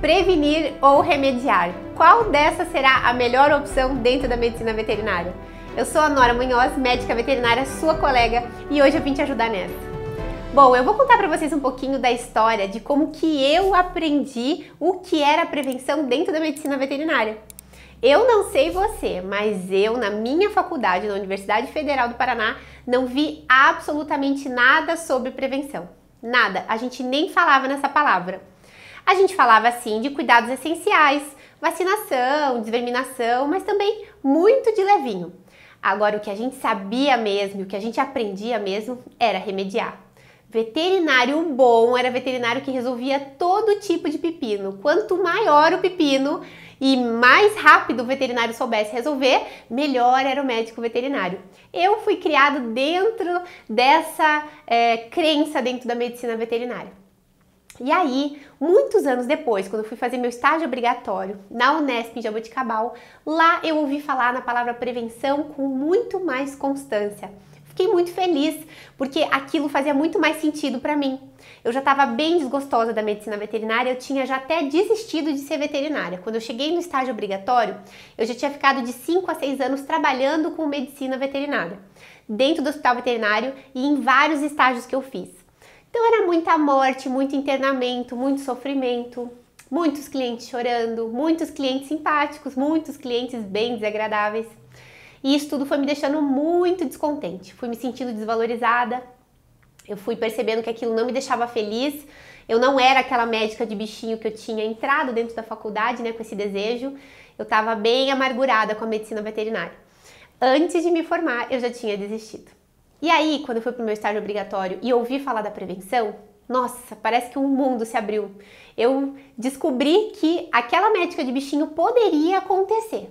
Prevenir ou remediar? Qual dessas será a melhor opção dentro da medicina veterinária? Eu sou a Nora Munhoz, médica veterinária, sua colega, e hoje eu vim te ajudar nessa. Bom, eu vou contar para vocês um pouquinho da história de como que eu aprendi o que era prevenção dentro da medicina veterinária. Eu não sei você, mas eu na minha faculdade, na Universidade Federal do Paraná, não vi absolutamente nada sobre prevenção. Nada, a gente nem falava nessa palavra. A gente falava assim de cuidados essenciais, vacinação, desverminação, mas também muito de levinho. Agora, o que a gente sabia mesmo, o que a gente aprendia mesmo, era remediar. Veterinário bom era veterinário que resolvia todo tipo de pepino. Quanto maior o pepino e mais rápido o veterinário soubesse resolver, melhor era o médico veterinário. Eu fui criado dentro dessa é, crença dentro da medicina veterinária. E aí, muitos anos depois, quando eu fui fazer meu estágio obrigatório na Unesp em Jaboticabal, lá eu ouvi falar na palavra prevenção com muito mais constância. Fiquei muito feliz, porque aquilo fazia muito mais sentido para mim. Eu já estava bem desgostosa da medicina veterinária, eu tinha já até desistido de ser veterinária. Quando eu cheguei no estágio obrigatório, eu já tinha ficado de 5 a 6 anos trabalhando com medicina veterinária, dentro do hospital veterinário e em vários estágios que eu fiz. Então era muita morte, muito internamento, muito sofrimento, muitos clientes chorando, muitos clientes simpáticos, muitos clientes bem desagradáveis. E isso tudo foi me deixando muito descontente. Fui me sentindo desvalorizada. Eu fui percebendo que aquilo não me deixava feliz. Eu não era aquela médica de bichinho que eu tinha entrado dentro da faculdade, né, com esse desejo. Eu estava bem amargurada com a medicina veterinária. Antes de me formar, eu já tinha desistido. E aí, quando eu fui para o meu estágio obrigatório e ouvi falar da prevenção, nossa, parece que um mundo se abriu. Eu descobri que aquela médica de bichinho poderia acontecer.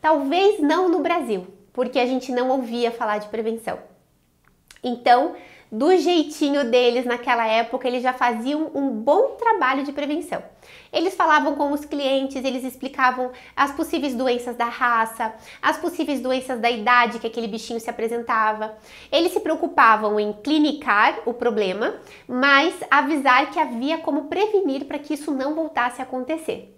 Talvez não no Brasil, porque a gente não ouvia falar de prevenção. Então, do jeitinho deles naquela época, eles já faziam um bom trabalho de prevenção. Eles falavam com os clientes, eles explicavam as possíveis doenças da raça, as possíveis doenças da idade que aquele bichinho se apresentava. Eles se preocupavam em clinicar o problema, mas avisar que havia como prevenir para que isso não voltasse a acontecer.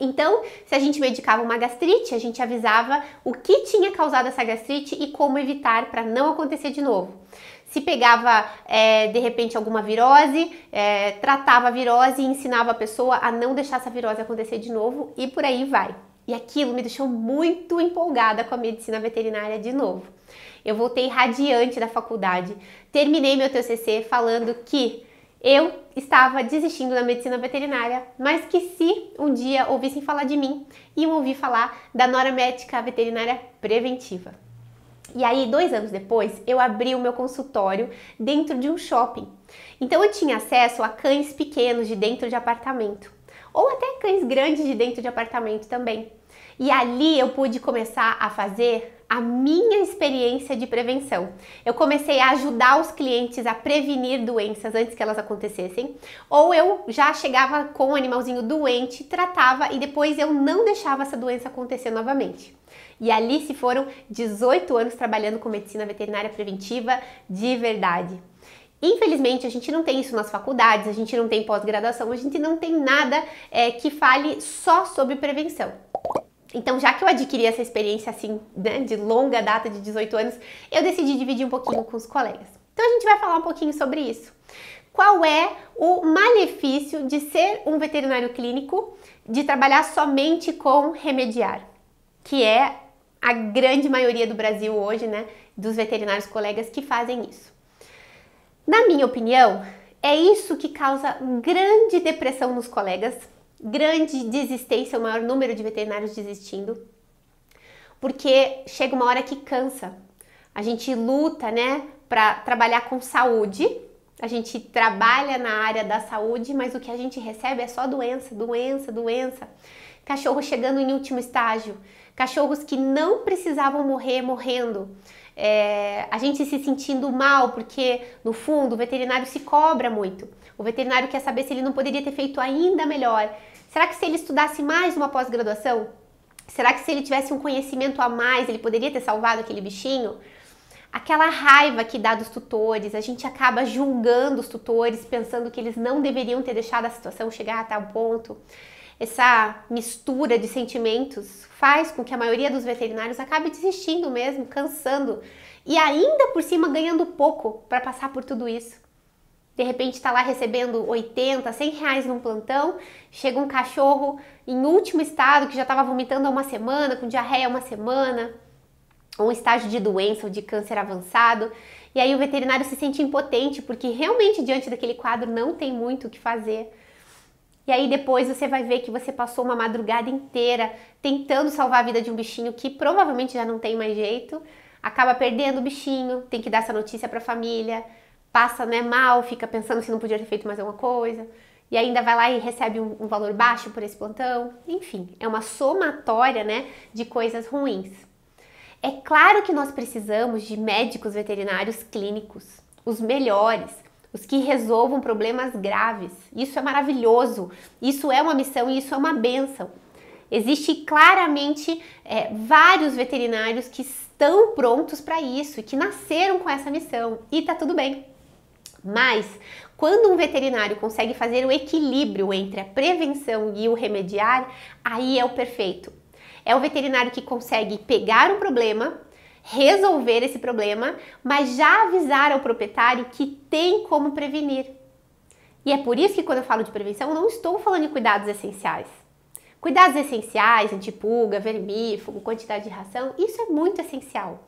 Então, se a gente medicava uma gastrite, a gente avisava o que tinha causado essa gastrite e como evitar para não acontecer de novo. Se pegava é, de repente alguma virose, é, tratava a virose e ensinava a pessoa a não deixar essa virose acontecer de novo e por aí vai. E aquilo me deixou muito empolgada com a medicina veterinária de novo. Eu voltei radiante da faculdade, terminei meu TCC falando que eu estava desistindo da medicina veterinária, mas que se um dia ouvissem falar de mim, iam ouvir falar da Nora Médica Veterinária Preventiva. E aí, dois anos depois, eu abri o meu consultório dentro de um shopping. Então eu tinha acesso a cães pequenos de dentro de apartamento, ou até cães grandes de dentro de apartamento também. E ali eu pude começar a fazer a minha experiência de prevenção. Eu comecei a ajudar os clientes a prevenir doenças antes que elas acontecessem, ou eu já chegava com o animalzinho doente, tratava e depois eu não deixava essa doença acontecer novamente. E ali se foram 18 anos trabalhando com medicina veterinária preventiva de verdade. Infelizmente, a gente não tem isso nas faculdades, a gente não tem pós-graduação, a gente não tem nada é, que fale só sobre prevenção. Então, já que eu adquiri essa experiência assim, né, de longa data de 18 anos, eu decidi dividir um pouquinho com os colegas. Então, a gente vai falar um pouquinho sobre isso. Qual é o malefício de ser um veterinário clínico, de trabalhar somente com remediar, que é a grande maioria do Brasil hoje, né, dos veterinários colegas que fazem isso. Na minha opinião, é isso que causa grande depressão nos colegas, grande desistência, o maior número de veterinários desistindo, porque chega uma hora que cansa. A gente luta, né, para trabalhar com saúde, a gente trabalha na área da saúde, mas o que a gente recebe é só doença, doença, doença. Cachorro chegando em último estágio, cachorros que não precisavam morrer morrendo. É, a gente se sentindo mal, porque no fundo o veterinário se cobra muito. O veterinário quer saber se ele não poderia ter feito ainda melhor. Será que se ele estudasse mais uma pós-graduação? Será que se ele tivesse um conhecimento a mais, ele poderia ter salvado aquele bichinho? aquela raiva que dá dos tutores, a gente acaba julgando os tutores, pensando que eles não deveriam ter deixado a situação chegar a tal ponto. Essa mistura de sentimentos faz com que a maioria dos veterinários acabe desistindo mesmo, cansando e ainda por cima ganhando pouco para passar por tudo isso. De repente está lá recebendo 80, 100 reais num plantão, chega um cachorro em último estado que já estava vomitando há uma semana, com diarreia há uma semana, um estágio de doença ou de câncer avançado. E aí o veterinário se sente impotente porque realmente diante daquele quadro não tem muito o que fazer. E aí depois você vai ver que você passou uma madrugada inteira tentando salvar a vida de um bichinho que provavelmente já não tem mais jeito, acaba perdendo o bichinho, tem que dar essa notícia para a família, passa né, mal, fica pensando se não podia ter feito mais alguma coisa, e ainda vai lá e recebe um, um valor baixo por esse plantão. Enfim, é uma somatória né, de coisas ruins. É claro que nós precisamos de médicos veterinários clínicos, os melhores, os que resolvam problemas graves. Isso é maravilhoso, isso é uma missão e isso é uma benção. Existe claramente é, vários veterinários que estão prontos para isso e que nasceram com essa missão e tá tudo bem. Mas quando um veterinário consegue fazer o equilíbrio entre a prevenção e o remediar, aí é o perfeito. É o veterinário que consegue pegar um problema, resolver esse problema, mas já avisar ao proprietário que tem como prevenir. E é por isso que quando eu falo de prevenção, eu não estou falando de cuidados essenciais. Cuidados essenciais, antipulga, vermífugo, quantidade de ração, isso é muito essencial.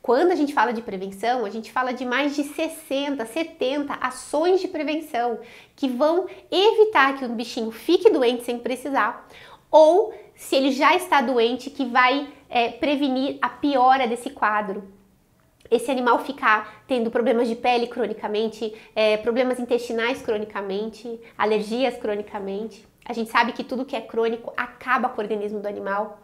Quando a gente fala de prevenção, a gente fala de mais de 60, 70 ações de prevenção que vão evitar que o bichinho fique doente sem precisar ou se ele já está doente, que vai é, prevenir a piora desse quadro. Esse animal ficar tendo problemas de pele cronicamente, é, problemas intestinais cronicamente, alergias cronicamente. A gente sabe que tudo que é crônico acaba com o organismo do animal.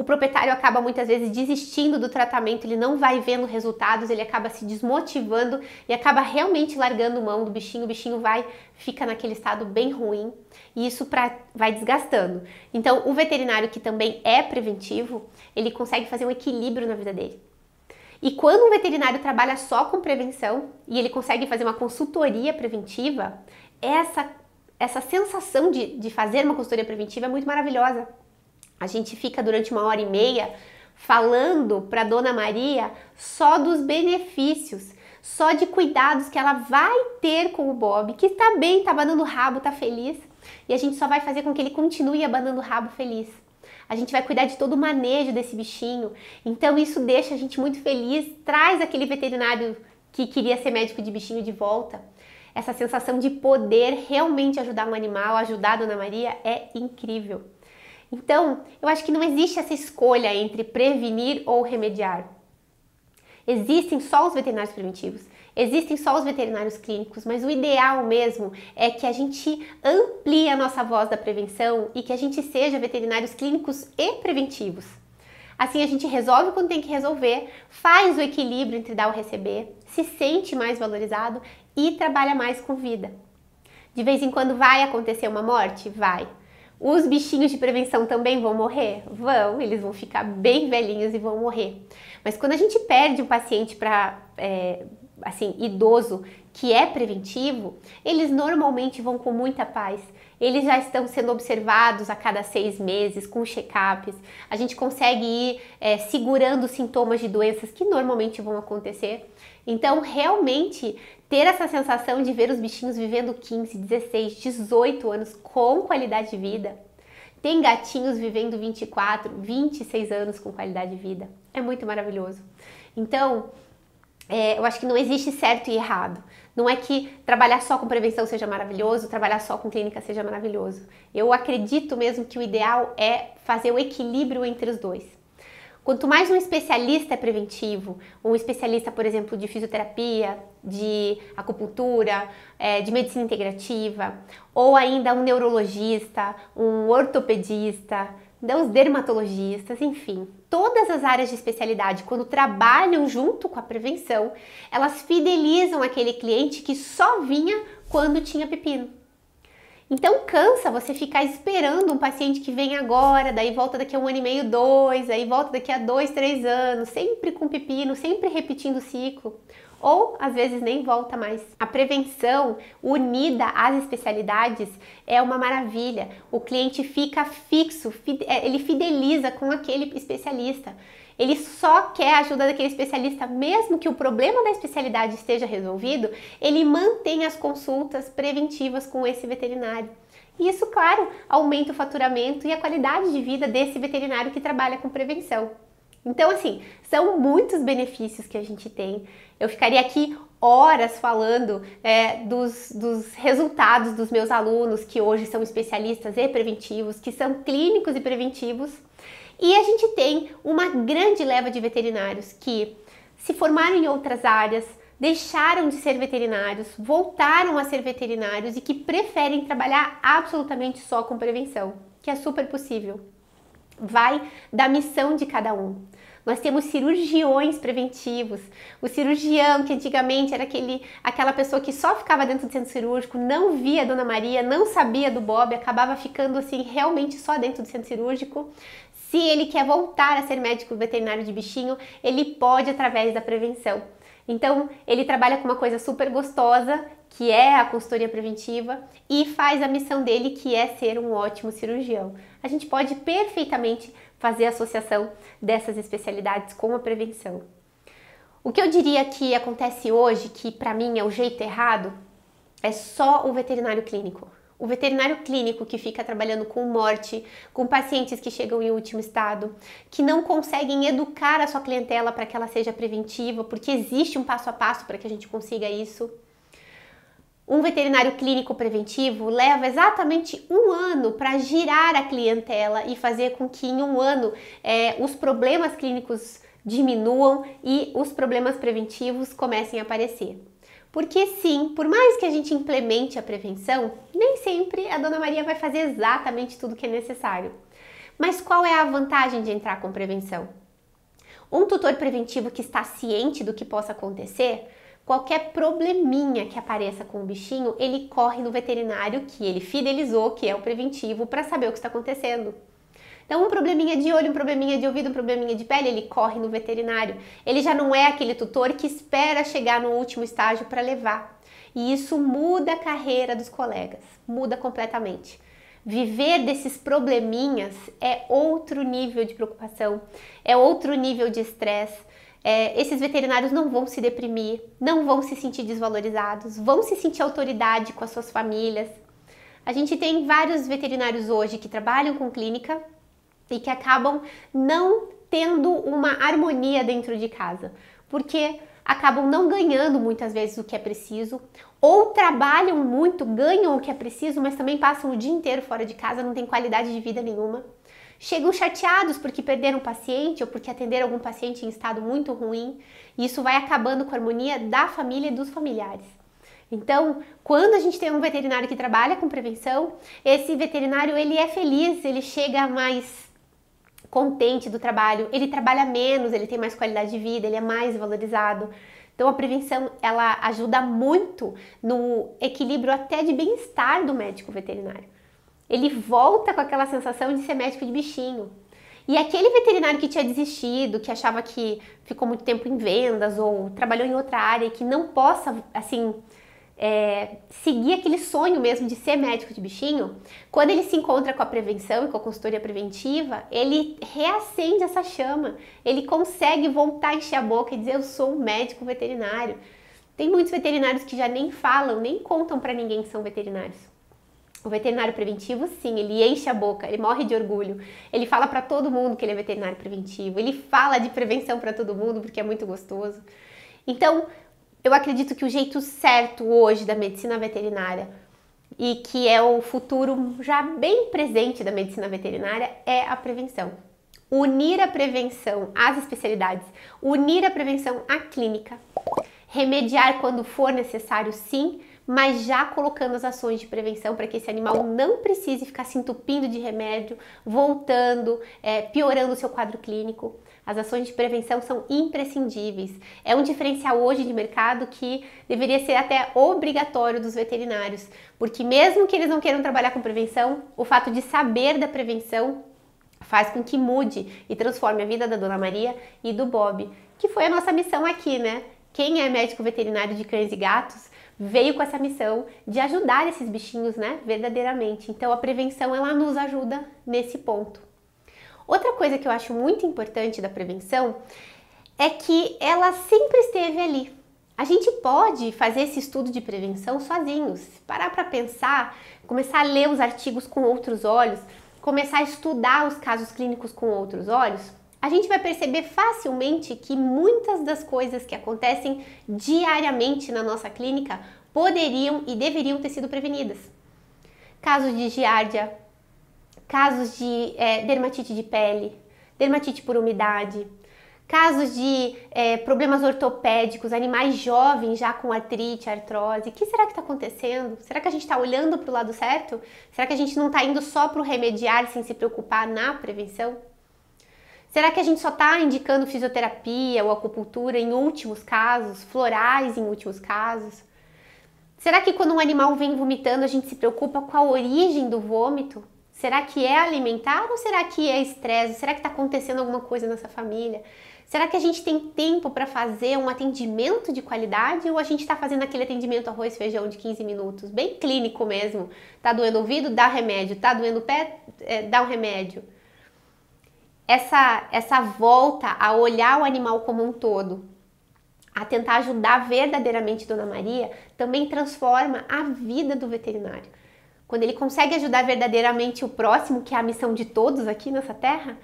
O proprietário acaba muitas vezes desistindo do tratamento, ele não vai vendo resultados, ele acaba se desmotivando e acaba realmente largando mão do bichinho. O bichinho vai, fica naquele estado bem ruim e isso pra, vai desgastando. Então, o veterinário que também é preventivo, ele consegue fazer um equilíbrio na vida dele. E quando um veterinário trabalha só com prevenção e ele consegue fazer uma consultoria preventiva, essa, essa sensação de, de fazer uma consultoria preventiva é muito maravilhosa. A gente fica durante uma hora e meia falando para Dona Maria só dos benefícios, só de cuidados que ela vai ter com o Bob, que está bem, está abanando o rabo, está feliz, e a gente só vai fazer com que ele continue abanando o rabo feliz. A gente vai cuidar de todo o manejo desse bichinho. Então isso deixa a gente muito feliz, traz aquele veterinário que queria ser médico de bichinho de volta. Essa sensação de poder realmente ajudar um animal, ajudar a Dona Maria é incrível. Então, eu acho que não existe essa escolha entre prevenir ou remediar. Existem só os veterinários preventivos, existem só os veterinários clínicos, mas o ideal mesmo é que a gente amplie a nossa voz da prevenção e que a gente seja veterinários clínicos e preventivos. Assim a gente resolve quando tem que resolver, faz o equilíbrio entre dar e receber, se sente mais valorizado e trabalha mais com vida. De vez em quando vai acontecer uma morte? Vai. Os bichinhos de prevenção também vão morrer? Vão, eles vão ficar bem velhinhos e vão morrer. Mas quando a gente perde um paciente para é, assim idoso que é preventivo, eles normalmente vão com muita paz. Eles já estão sendo observados a cada seis meses com check-ups. A gente consegue ir é, segurando sintomas de doenças que normalmente vão acontecer. Então, realmente, ter essa sensação de ver os bichinhos vivendo 15, 16, 18 anos com qualidade de vida. Tem gatinhos vivendo 24, 26 anos com qualidade de vida. É muito maravilhoso. Então, é, eu acho que não existe certo e errado. Não é que trabalhar só com prevenção seja maravilhoso, trabalhar só com clínica seja maravilhoso. Eu acredito mesmo que o ideal é fazer o equilíbrio entre os dois. Quanto mais um especialista é preventivo, um especialista, por exemplo, de fisioterapia, de acupuntura, é, de medicina integrativa, ou ainda um neurologista, um ortopedista, os dermatologistas, enfim, todas as áreas de especialidade, quando trabalham junto com a prevenção, elas fidelizam aquele cliente que só vinha quando tinha pepino. Então cansa você ficar esperando um paciente que vem agora, daí volta daqui a um ano e meio, dois, aí volta daqui a dois, três anos, sempre com pepino, sempre repetindo o ciclo ou às vezes nem volta mais. A prevenção unida às especialidades é uma maravilha. O cliente fica fixo, é, ele fideliza com aquele especialista. Ele só quer a ajuda daquele especialista, mesmo que o problema da especialidade esteja resolvido, ele mantém as consultas preventivas com esse veterinário. E isso, claro, aumenta o faturamento e a qualidade de vida desse veterinário que trabalha com prevenção. Então, assim, são muitos benefícios que a gente tem. Eu ficaria aqui horas falando é, dos, dos, resultados dos meus alunos que hoje são especialistas e preventivos, que são clínicos e preventivos. E a gente tem uma grande leva de veterinários que se formaram em outras áreas, deixaram de ser veterinários, voltaram a ser veterinários e que preferem trabalhar absolutamente só com prevenção, que é super possível vai da missão de cada um. Nós temos cirurgiões preventivos. O cirurgião, que antigamente era aquele, aquela pessoa que só ficava dentro do centro cirúrgico, não via a Dona Maria, não sabia do Bob, acabava ficando assim realmente só dentro do centro cirúrgico. Se ele quer voltar a ser médico veterinário de bichinho, ele pode através da prevenção. Então, ele trabalha com uma coisa super gostosa, que é a consultoria preventiva, e faz a missão dele, que é ser um ótimo cirurgião. A gente pode perfeitamente fazer associação dessas especialidades com a prevenção. O que eu diria que acontece hoje, que para mim é o jeito errado, é só o veterinário clínico. O veterinário clínico que fica trabalhando com morte, com pacientes que chegam em último estado, que não conseguem educar a sua clientela para que ela seja preventiva, porque existe um passo a passo para que a gente consiga isso. Um veterinário clínico preventivo leva exatamente um ano para girar a clientela e fazer com que em um ano é, os problemas clínicos diminuam e os problemas preventivos comecem a aparecer. Porque sim, por mais que a gente implemente a prevenção, nem sempre a Dona Maria vai fazer exatamente tudo que é necessário. Mas qual é a vantagem de entrar com prevenção? Um tutor preventivo que está ciente do que possa acontecer, qualquer probleminha que apareça com o bichinho, ele corre no veterinário que ele fidelizou, que é o preventivo, para saber o que está acontecendo. Então, um probleminha de olho, um probleminha de ouvido, um probleminha de pele, ele corre no veterinário. Ele já não é aquele tutor que espera chegar no último estágio para levar. E isso muda a carreira dos colegas, muda completamente. Viver desses probleminhas é outro nível de preocupação, é outro nível de estresse. É, esses veterinários não vão se deprimir, não vão se sentir desvalorizados, vão se sentir autoridade com as suas famílias. A gente tem vários veterinários hoje que trabalham com clínica e que acabam não tendo uma harmonia dentro de casa, porque acabam não ganhando muitas vezes o que é preciso, ou trabalham muito, ganham o que é preciso, mas também passam o dia inteiro fora de casa, não tem qualidade de vida nenhuma. Chegam chateados porque perderam um paciente ou porque atenderam algum paciente em estado muito ruim, e isso vai acabando com a harmonia da família e dos familiares. Então, quando a gente tem um veterinário que trabalha com prevenção, esse veterinário ele é feliz, ele chega mais contente do trabalho, ele trabalha menos, ele tem mais qualidade de vida, ele é mais valorizado. Então a prevenção ela ajuda muito no equilíbrio até de bem-estar do médico veterinário. Ele volta com aquela sensação de ser médico de bichinho. E aquele veterinário que tinha desistido, que achava que ficou muito tempo em vendas ou trabalhou em outra área que não possa assim é, seguir aquele sonho mesmo de ser médico de bichinho, quando ele se encontra com a prevenção e com a consultoria preventiva, ele reacende essa chama, ele consegue voltar a encher a boca e dizer: Eu sou um médico veterinário. Tem muitos veterinários que já nem falam, nem contam para ninguém que são veterinários. O veterinário preventivo, sim, ele enche a boca, ele morre de orgulho. Ele fala para todo mundo que ele é veterinário preventivo, ele fala de prevenção para todo mundo porque é muito gostoso. Então, eu acredito que o jeito certo hoje da medicina veterinária e que é o futuro já bem presente da medicina veterinária é a prevenção. Unir a prevenção às especialidades, unir a prevenção à clínica, remediar quando for necessário, sim, mas já colocando as ações de prevenção para que esse animal não precise ficar se entupindo de remédio, voltando, é, piorando o seu quadro clínico. As ações de prevenção são imprescindíveis. É um diferencial hoje de mercado que deveria ser até obrigatório dos veterinários, porque mesmo que eles não queiram trabalhar com prevenção, o fato de saber da prevenção faz com que mude e transforme a vida da Dona Maria e do Bob, que foi a nossa missão aqui, né? Quem é médico veterinário de cães e gatos veio com essa missão de ajudar esses bichinhos, né, verdadeiramente. Então a prevenção ela nos ajuda nesse ponto. Outra coisa que eu acho muito importante da prevenção é que ela sempre esteve ali. A gente pode fazer esse estudo de prevenção sozinhos, parar para pensar, começar a ler os artigos com outros olhos, começar a estudar os casos clínicos com outros olhos, a gente vai perceber facilmente que muitas das coisas que acontecem diariamente na nossa clínica poderiam e deveriam ter sido prevenidas. Casos de giardia, casos de é, dermatite de pele, dermatite por umidade, casos de é, problemas ortopédicos, animais jovens já com artrite, artrose. O que será que está acontecendo? Será que a gente está olhando para o lado certo? Será que a gente não está indo só para o remediar sem se preocupar na prevenção? Será que a gente só está indicando fisioterapia ou acupuntura em últimos casos, florais em últimos casos? Será que quando um animal vem vomitando a gente se preocupa com a origem do vômito? Será que é alimentar ou será que é estresse? Será que está acontecendo alguma coisa nessa família? Será que a gente tem tempo para fazer um atendimento de qualidade ou a gente está fazendo aquele atendimento arroz feijão de 15 minutos, bem clínico mesmo? Tá doendo o ouvido? Dá remédio. Tá doendo o pé? É, dá um remédio. Essa, essa volta a olhar o animal como um todo, a tentar ajudar verdadeiramente Dona Maria, também transforma a vida do veterinário. Quando ele consegue ajudar verdadeiramente o próximo, que é a missão de todos aqui nessa terra,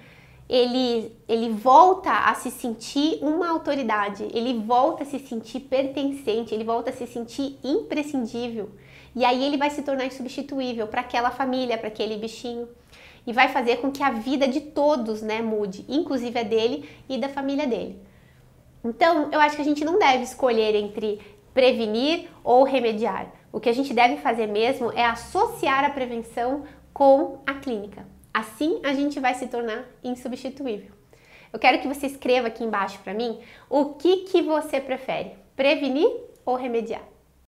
ele, ele volta a se sentir uma autoridade, ele volta a se sentir pertencente, ele volta a se sentir imprescindível. E aí ele vai se tornar insubstituível para aquela família, para aquele bichinho. E vai fazer com que a vida de todos né, mude, inclusive a dele e da família dele. Então, eu acho que a gente não deve escolher entre prevenir ou remediar. O que a gente deve fazer mesmo é associar a prevenção com a clínica. Assim a gente vai se tornar insubstituível. Eu quero que você escreva aqui embaixo para mim o que, que você prefere, prevenir ou remediar.